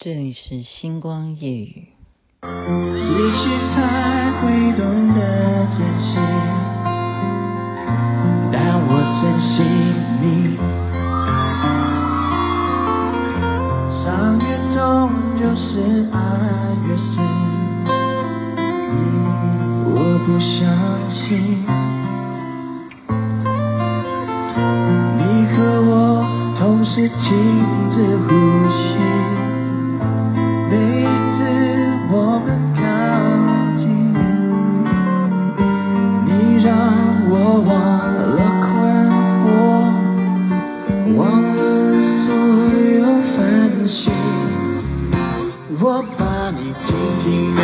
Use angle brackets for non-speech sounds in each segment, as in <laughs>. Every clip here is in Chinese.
这里是星光夜语。也许才会懂得珍惜，但我珍惜你。伤越重就是爱越深，我不相信你和我同时停止呼静静。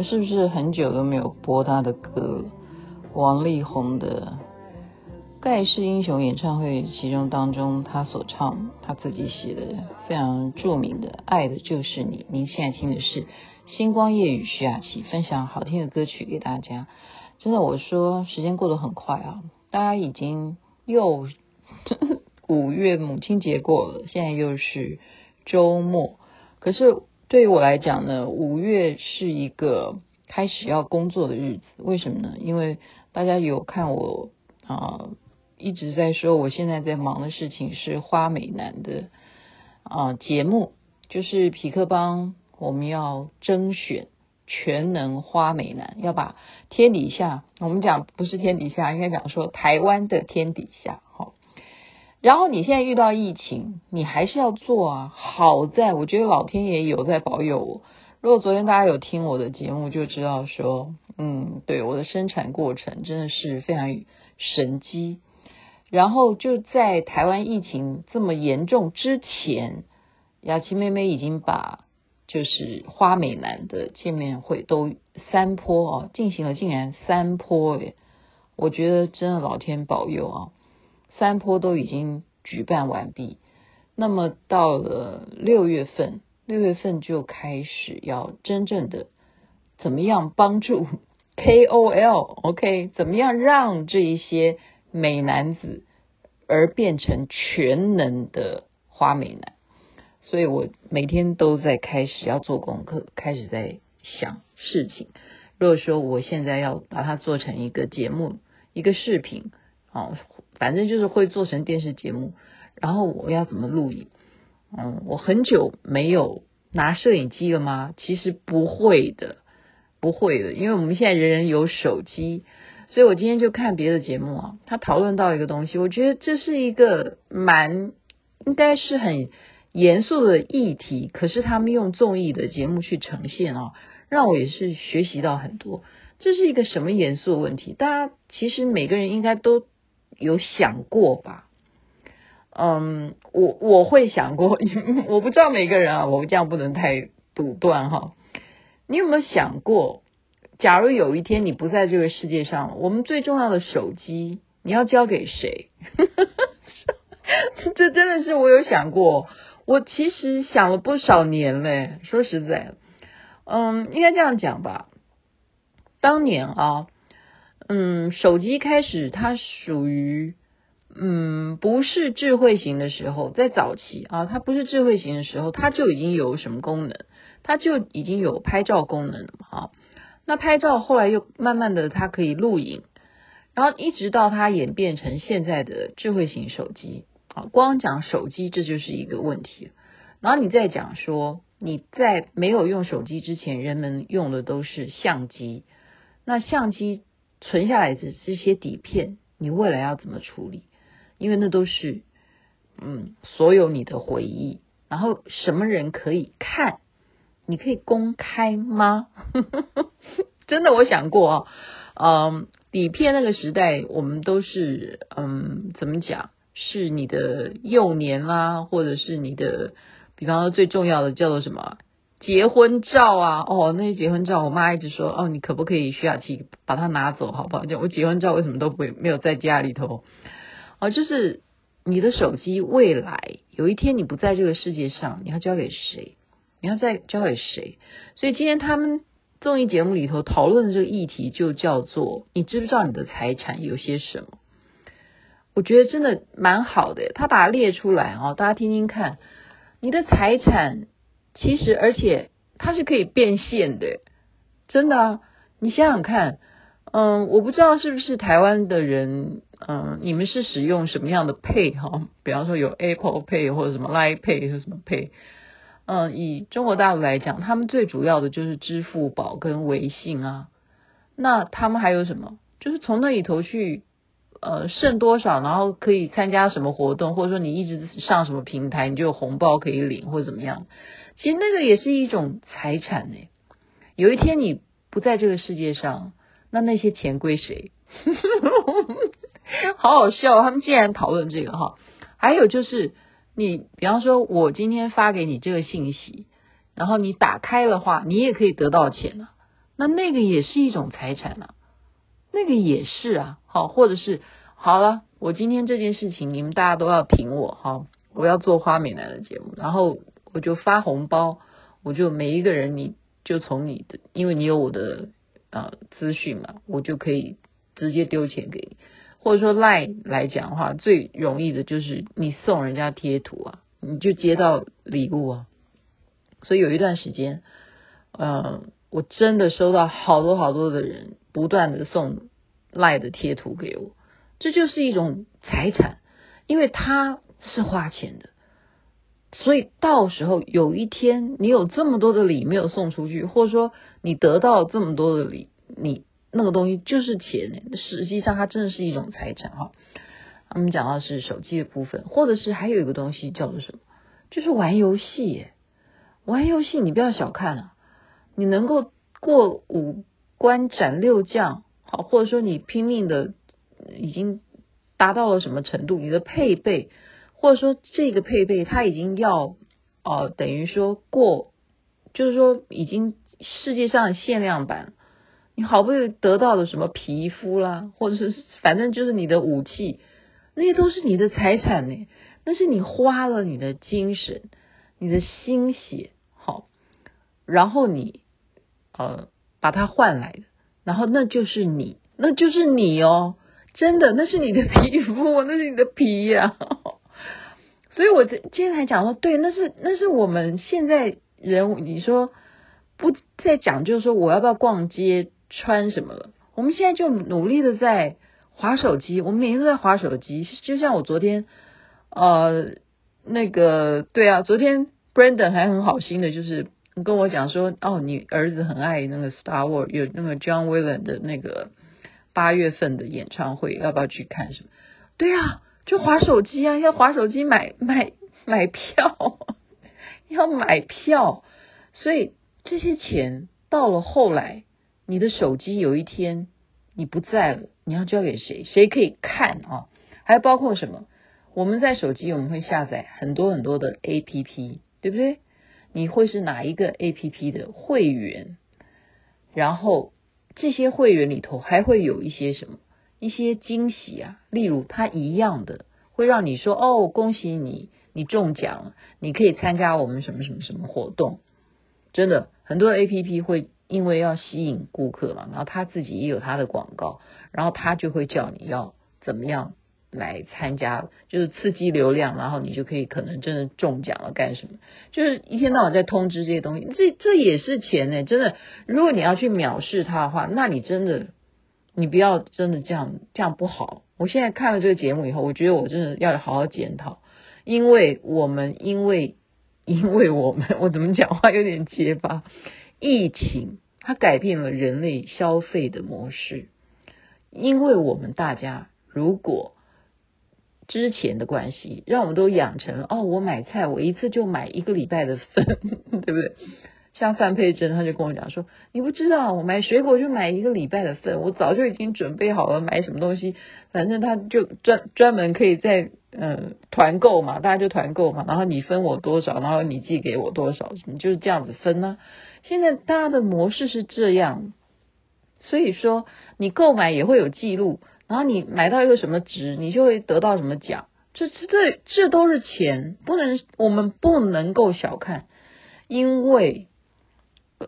们是不是很久都没有播他的歌？王力宏的《盖世英雄》演唱会，其中当中他所唱，他自己写的非常著名的《爱的就是你》。您现在听的是星光夜雨徐雅琪分享好听的歌曲给大家。真的，我说时间过得很快啊，大家已经又 <laughs> 五月母亲节过了，现在又是周末，可是。对于我来讲呢，五月是一个开始要工作的日子。为什么呢？因为大家有看我啊、一直在说我现在在忙的事情是花美男的啊、呃、节目，就是匹克邦我们要征选全能花美男，要把天底下我们讲不是天底下，应该讲说台湾的天底下。然后你现在遇到疫情，你还是要做啊。好在我觉得老天爷有在保佑我。如果昨天大家有听我的节目，就知道说，嗯，对，我的生产过程真的是非常神迹。然后就在台湾疫情这么严重之前，雅琪妹妹已经把就是花美男的见面会都三波哦进行了，竟然三波诶，我觉得真的老天保佑啊。三波都已经举办完毕，那么到了六月份，六月份就开始要真正的怎么样帮助 <laughs> KOL，OK？、怎么样让这一些美男子而变成全能的花美男？所以我每天都在开始要做功课，开始在想事情。如果说我现在要把它做成一个节目、一个视频，哦。反正就是会做成电视节目，然后我要怎么录影？嗯，我很久没有拿摄影机了吗？其实不会的，不会的，因为我们现在人人有手机，所以我今天就看别的节目啊，他讨论到一个东西，我觉得这是一个蛮应该是很严肃的议题，可是他们用综艺的节目去呈现啊，让我也是学习到很多。这是一个什么严肃的问题？大家其实每个人应该都。有想过吧？嗯，我我会想过，<laughs> 我不知道每个人啊，我们这样不能太独断哈。你有没有想过，假如有一天你不在这个世界上了，我们最重要的手机你要交给谁？<laughs> 这真的是我有想过，我其实想了不少年嘞。说实在，嗯，应该这样讲吧。当年啊。嗯，手机开始它属于嗯不是智慧型的时候，在早期啊，它不是智慧型的时候，它就已经有什么功能？它就已经有拍照功能了嘛？哈，那拍照后来又慢慢的它可以录影，然后一直到它演变成现在的智慧型手机啊。光讲手机这就是一个问题，然后你再讲说你在没有用手机之前，人们用的都是相机，那相机。存下来的这些底片，你未来要怎么处理？因为那都是嗯，所有你的回忆。然后什么人可以看？你可以公开吗？<laughs> 真的，我想过啊，嗯，底片那个时代，我们都是嗯，怎么讲？是你的幼年啦，或者是你的，比方说最重要的叫做什么结婚照啊？哦，那些结婚照，我妈一直说，哦，你可不可以徐雅琪把它拿走，好不好？我结婚照为什么都不会没有在家里头？哦，就是你的手机未来有一天你不在这个世界上，你要交给谁？你要再交给谁？所以今天他们综艺节目里头讨论的这个议题就叫做：你知不知道你的财产有些什么？我觉得真的蛮好的，他把它列出来哦，大家听听看。你的财产其实，而且它是可以变现的，真的啊！你想想看，嗯，我不知道是不是台湾的人，嗯，你们是使用什么样的 Pay 哈？比方说有 Apple Pay 或者什么 Line Pay 或什么 Pay。嗯，以中国大陆来讲，他们最主要的就是支付宝跟微信啊。那他们还有什么？就是从那里头去。呃，剩多少，然后可以参加什么活动，或者说你一直上什么平台，你就有红包可以领，或者怎么样？其实那个也是一种财产呢。有一天你不在这个世界上，那那些钱归谁？<laughs> 好好笑，他们竟然讨论这个哈。还有就是，你比方说，我今天发给你这个信息，然后你打开的话，你也可以得到钱啊。那那个也是一种财产啊。那个也是啊，好，或者是好了，我今天这件事情，你们大家都要挺我哈，我要做花美男的节目，然后我就发红包，我就每一个人，你就从你的，因为你有我的呃资讯嘛，我就可以直接丢钱给你，或者说赖来讲的话，最容易的就是你送人家贴图啊，你就接到礼物啊，所以有一段时间，呃，我真的收到好多好多的人。不断的送赖的贴图给我，这就是一种财产，因为他是花钱的，所以到时候有一天你有这么多的礼没有送出去，或者说你得到这么多的礼，你那个东西就是钱，实际上它真的是一种财产哈。我们讲到是手机的部分，或者是还有一个东西叫做什么，就是玩游戏，玩游戏你不要小看啊，你能够过五。关斩六将，好，或者说你拼命的已经达到了什么程度？你的配备，或者说这个配备它已经要呃，等于说过，就是说已经世界上限量版，你好不容易得到了什么皮肤啦，或者是反正就是你的武器，那些都是你的财产呢，那是你花了你的精神、你的心血，好，然后你呃。把它换来的，然后那就是你，那就是你哦，真的，那是你的皮肤，那是你的皮呀、啊。所以我今天才讲说，对，那是那是我们现在人，你说不再讲，就是说我要不要逛街穿什么了？我们现在就努力的在划手机，我们每天都在划手机。就像我昨天，呃，那个对啊，昨天 Brandon 还很好心的，就是。跟我讲说，哦，你儿子很爱那个 Star Wars，有那个 John William 的那个八月份的演唱会，要不要去看什么？对啊，就划手机啊，要划手机买 <laughs> 买买票，<laughs> 要买票。所以这些钱到了后来，你的手机有一天你不在了，你要交给谁？谁可以看啊？还包括什么？我们在手机我们会下载很多很多的 APP，对不对？你会是哪一个 APP 的会员？然后这些会员里头还会有一些什么？一些惊喜啊，例如它一样的会让你说：“哦，恭喜你，你中奖了，你可以参加我们什么什么什么活动。”真的，很多 APP 会因为要吸引顾客嘛，然后他自己也有他的广告，然后他就会叫你要怎么样。来参加就是刺激流量，然后你就可以可能真的中奖了干什么？就是一天到晚在通知这些东西，这这也是钱呢，真的。如果你要去藐视它的话，那你真的你不要真的这样这样不好。我现在看了这个节目以后，我觉得我真的要好好检讨，因为我们因为因为我们我怎么讲话有点结巴，疫情它改变了人类消费的模式，因为我们大家如果之前的关系，让我们都养成哦，我买菜我一次就买一个礼拜的份，<laughs> 对不对？像范佩珍，他就跟我讲说，你不知道我买水果就买一个礼拜的份，我早就已经准备好了买什么东西，反正他就专专门可以在呃团购嘛，大家就团购嘛，然后你分我多少，然后你寄给我多少，你就是这样子分呢、现在大家的模式是这样，所以说你购买也会有记录，然后你买到一个什么值，你就会得到什么奖。这这这都是钱，不能我们不能够小看，因为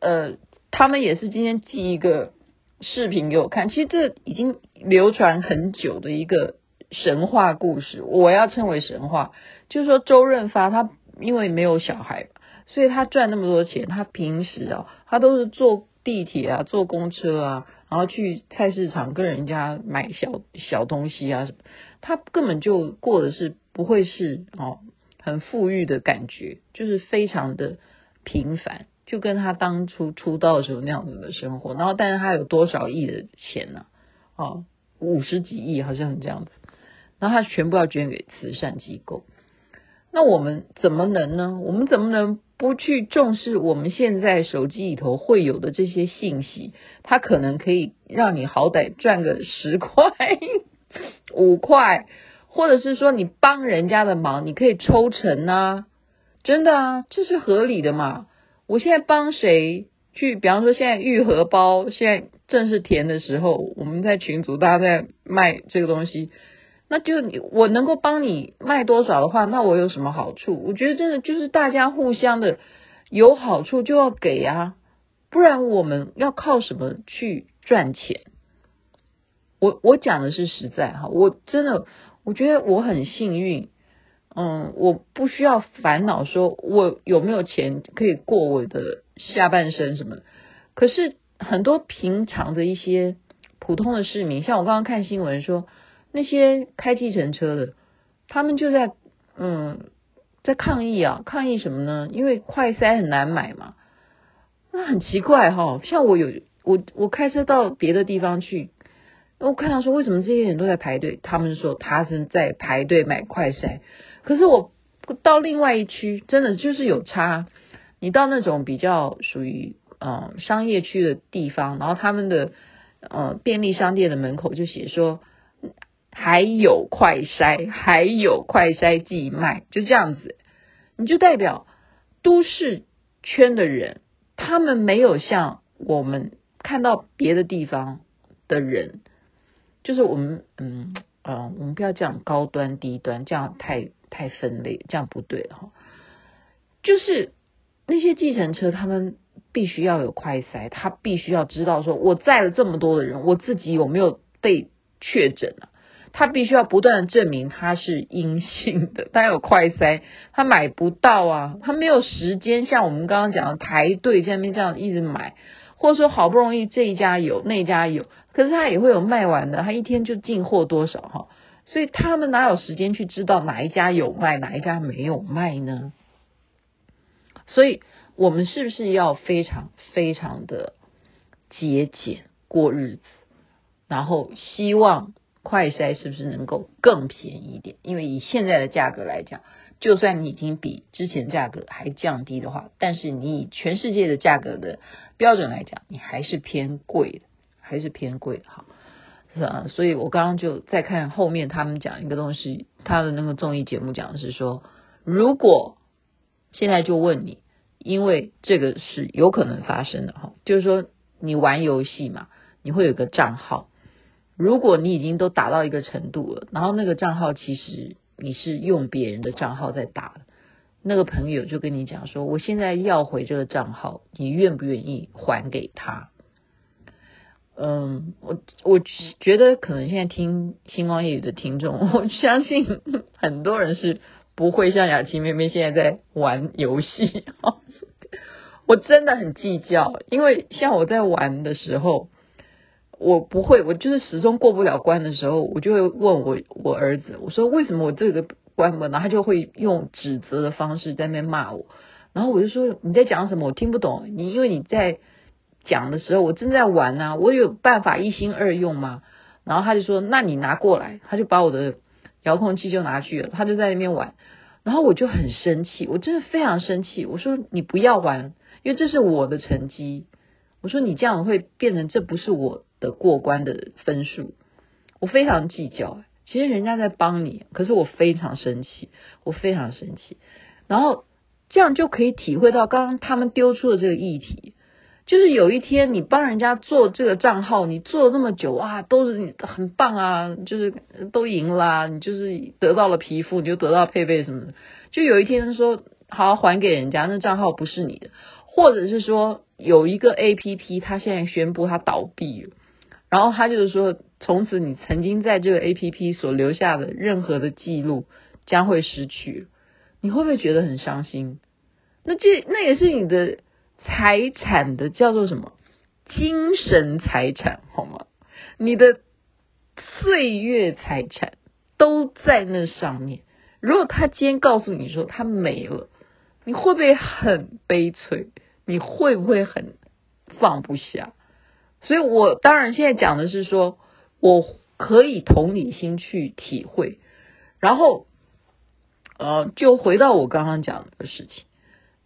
呃，他们也是今天寄一个视频给我看，其实这已经流传很久的一个神话故事，我要称为神话，就是说周润发他因为没有小孩，所以他赚那么多钱，他平时啊，他都是坐地铁啊，坐公车啊。然后去菜市场跟人家买小小东西啊什么，他根本就过的是不会是哦很富裕的感觉，就是非常的平凡，就跟他当初出道的时候那样子的生活。然后，但是他有多少亿的钱呢？哦，五十几亿好像是这样子。然后他全部要捐给慈善机构。那我们怎么能呢？我们怎么能？不去重视我们现在手机里头会有的这些信息，它可能可以让你好歹赚个十块、五块，或者是说你帮人家的忙，你可以抽成啊，真的啊，这是合理的嘛。我现在帮谁去？比方说现在愈合包现在正是甜的时候，我们在群组大家在卖这个东西。那就我能够帮你卖多少的话，那我有什么好处？我觉得真的就是大家互相的有好处就要给啊，不然我们要靠什么去赚钱？我我讲的是实在哈，我真的我觉得我很幸运，嗯，我不需要烦恼说我有没有钱可以过我的下半生什么。可是很多平常的一些普通的市民，像我刚刚看新闻说。那些开计程车的，他们就在嗯在抗议啊，抗议什么呢？因为快筛很难买嘛。那很奇怪哈、像我有我我开车到别的地方去，我看到说为什么这些人都在排队？他们说他是在排队买快筛，可是我到另外一区，真的就是有差。你到那种比较属于嗯商业区的地方，然后他们的呃便利商店的门口就写说。还有快筛，还有快筛寄卖，就这样子，你就代表都市圈的人，他们没有像我们看到别的地方的人，就是我们，嗯嗯，我们不要这样高端低端，这样太太分类，这样不对哈。就是那些计程车，他们必须要有快筛，他必须要知道说，我载了这么多的人，我自己有没有被确诊了。他必须要不断的证明他是阴性的，他有快筛，他买不到啊，他没有时间像我们刚刚讲的排队在那边这样一直买，或者说好不容易这一家有那一家有，可是他也会有卖完的，他一天就进货多少哈，所以他们哪有时间去知道哪一家有卖，哪一家没有卖呢？所以我们是不是要非常非常的节俭过日子，然后希望。快筛是不是能够更便宜一点？因为以现在的价格来讲，就算你已经比之前价格还降低的话，但是你以全世界的价格的标准来讲，你还是偏贵的，还是偏贵的哈。所以我刚刚就在看后面他们讲一个东西，他的那个综艺节目讲的是说，如果现在就问你，因为这个是有可能发生的哈，就是说你玩游戏嘛，你会有个账号。如果你已经都打到一个程度了，然后那个账号其实你是用别人的账号在打，那个朋友就跟你讲说，我现在要回这个账号，你愿不愿意还给他？嗯，我我觉得可能现在听星光夜语的听众，<laughs> 我相信很多人是不会像雅琪妹妹现在在玩游戏，<laughs> 我真的很计较，因为像我在玩的时候。我不会，我就是始终过不了关的时候，我就会问我我儿子，我说为什么我这个关门，然后他就会用指责的方式在那骂我，然后我就说你在讲什么，我听不懂。你因为你在讲的时候，我正在玩啊，我有办法一心二用吗？然后他就说那你拿过来，他就把我的遥控器就拿去了，他就在那边玩，然后我就很生气，我真的非常生气，我说你不要玩，因为这是我的成绩，我说你这样会变成这不是我的过关的分数，我非常计较，其实人家在帮你，可是我非常生气，我非常生气。然后这样就可以体会到刚刚他们丢出的这个议题，就是有一天你帮人家做这个账号，你做了那么久啊，都是很棒啊，就是都赢啦，你就是得到了皮肤，你就得到配备什么的。就有一天说好还给人家，那账号不是你的，或者是说有一个 APP，他现在宣布他倒闭了。然后他就是说，从此你曾经在这个 APP 所留下的任何的记录将会失去，你会不会觉得很伤心？那这那也是你的财产的叫做什么？精神财产，好吗？你的岁月财产都在那上面。如果他今天告诉你说他没了，你会不会很悲催？你会不会很放不下？所以，我当然现在讲的是说，我可以同理心去体会，然后，呃，就回到我刚刚讲的事情，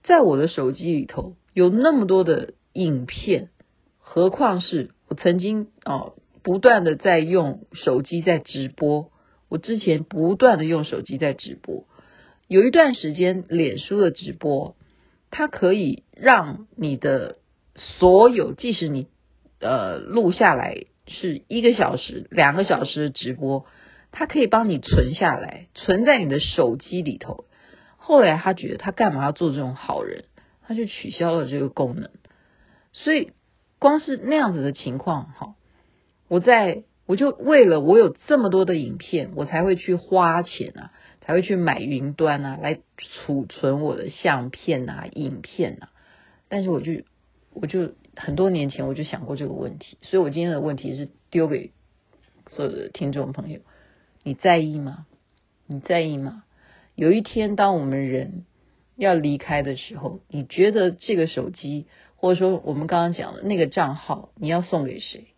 在我的手机里头有那么多的影片，何况是我曾经哦、不断的在用手机在直播，我之前不断的用手机在直播，有一段时间脸书的直播，它可以让你的所有，即使你。呃，录下来是一个小时、两个小时的直播，它可以帮你存下来，存在你的手机里头。后来他觉得他干嘛要做这种好人，他就取消了这个功能。所以光是那样子的情况，哈，我在我就为了我有这么多的影片，我才会去花钱啊，才会去买云端啊，来储存我的相片啊、影片啊。但是我就我就。很多年前我就想过这个问题，所以我今天的问题是丢给所有的听众朋友：你在意吗？你在意吗？有一天，当我们人要离开的时候，你觉得这个手机，或者说我们刚刚讲的那个账号，你要送给谁？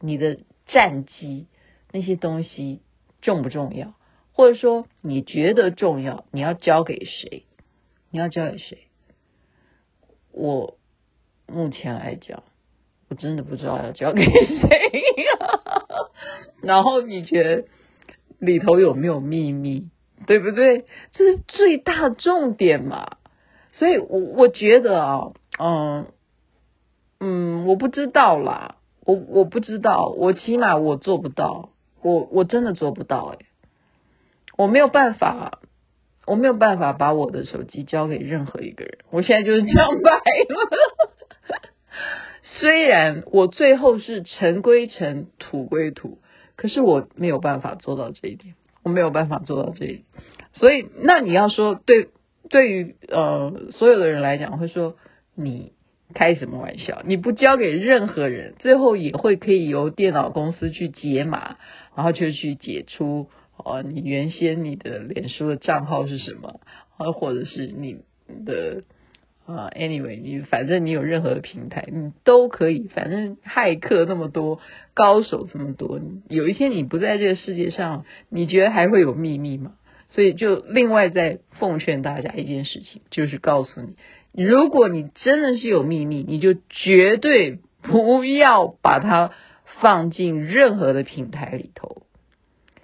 你的战绩那些东西重不重要？或者说你觉得重要，你要交给谁？你要交给谁？我。目前来讲，我真的不知道要交给谁。<laughs> 然后你觉得里头有没有秘密？对不对？这是最大重点嘛。所以我我觉得啊，嗯嗯，我不知道啦，我我不知道，我起码我做不到，我我真的做不到哎，我没有办法。我没有办法把我的手机交给任何一个人，我现在就是这样摆了。<laughs> 虽然我最后是尘归尘，土归土，可是我没有办法做到这一点，我没有办法做到这一点。所以，那你要说对，对于呃所有的人来讲，会说你开什么玩笑？你不交给任何人，最后也会可以由电脑公司去解码，然后就去解出。哦，你原先你的脸书的账号是什么？呃，或者是你的啊，anyway，你反正你有任何的平台，你都可以。反正骇客那么多，高手这么多，有一天你不在这个世界上，你觉得还会有秘密吗？所以就另外再奉劝大家一件事情，就是告诉你，如果你真的是有秘密，你就绝对不要把它放进任何的平台里头。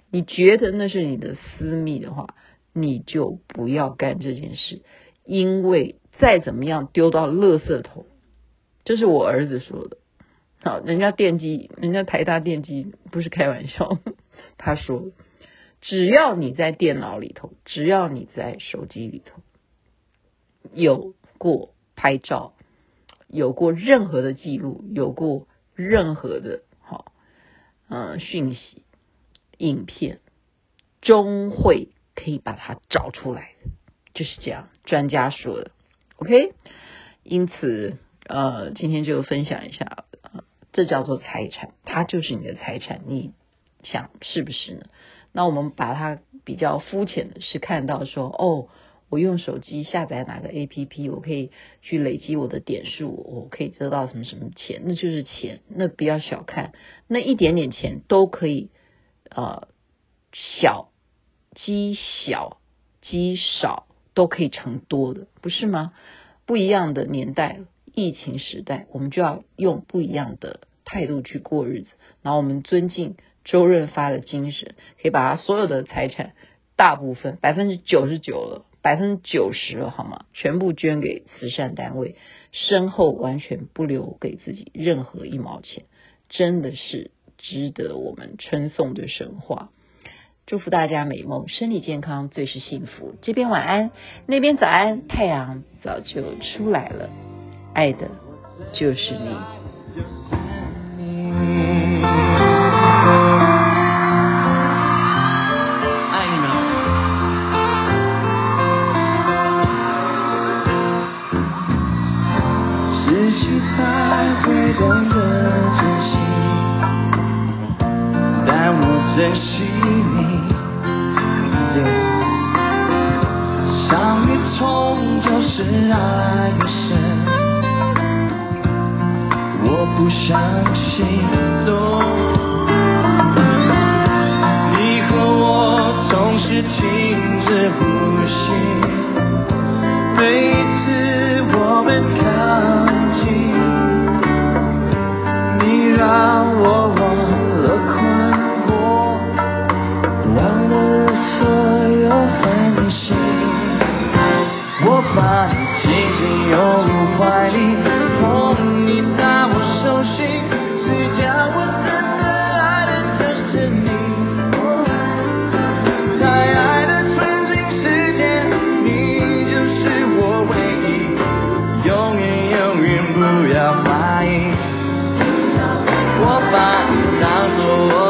你觉得那是你的私密的话，你就不要干这件事，因为再怎么样丢到垃圾桶，这是我儿子说的。好，人家电机，人家台大电机不是开玩笑，<laughs> 他说，只要你在电脑里头，只要你在手机里头有过拍照，有过任何的记录，有过任何的好，嗯，讯息。影片终会可以把它找出来，就是这样，专家说的。OK，因此呃，今天就分享一下，呃，这叫做财产，它就是你的财产，你想是不是呢？那我们把它比较肤浅的是看到说，哦，我用手机下载哪个 APP，我可以去累积我的点数，我可以得到什么什么钱，那就是钱，那不要小看，那一点点钱都可以。呃，小积小积少都可以成多的，不是吗？不一样的年代，疫情时代，我们就要用不一样的态度去过日子。然后我们尊敬周润发的精神，可以把他所有的财产大部分百分之九十九了，百分之九十了，好吗？全部捐给慈善单位，身后完全不留给自己任何一毛钱，真的是值得我们称颂的神话。祝福大家美梦，身体健康最是幸福。这边晚安，那边早安，太阳早就出来了。爱的就是你。不相信。你和我总是停止呼吸，永远永远不要怀疑。我把你当做我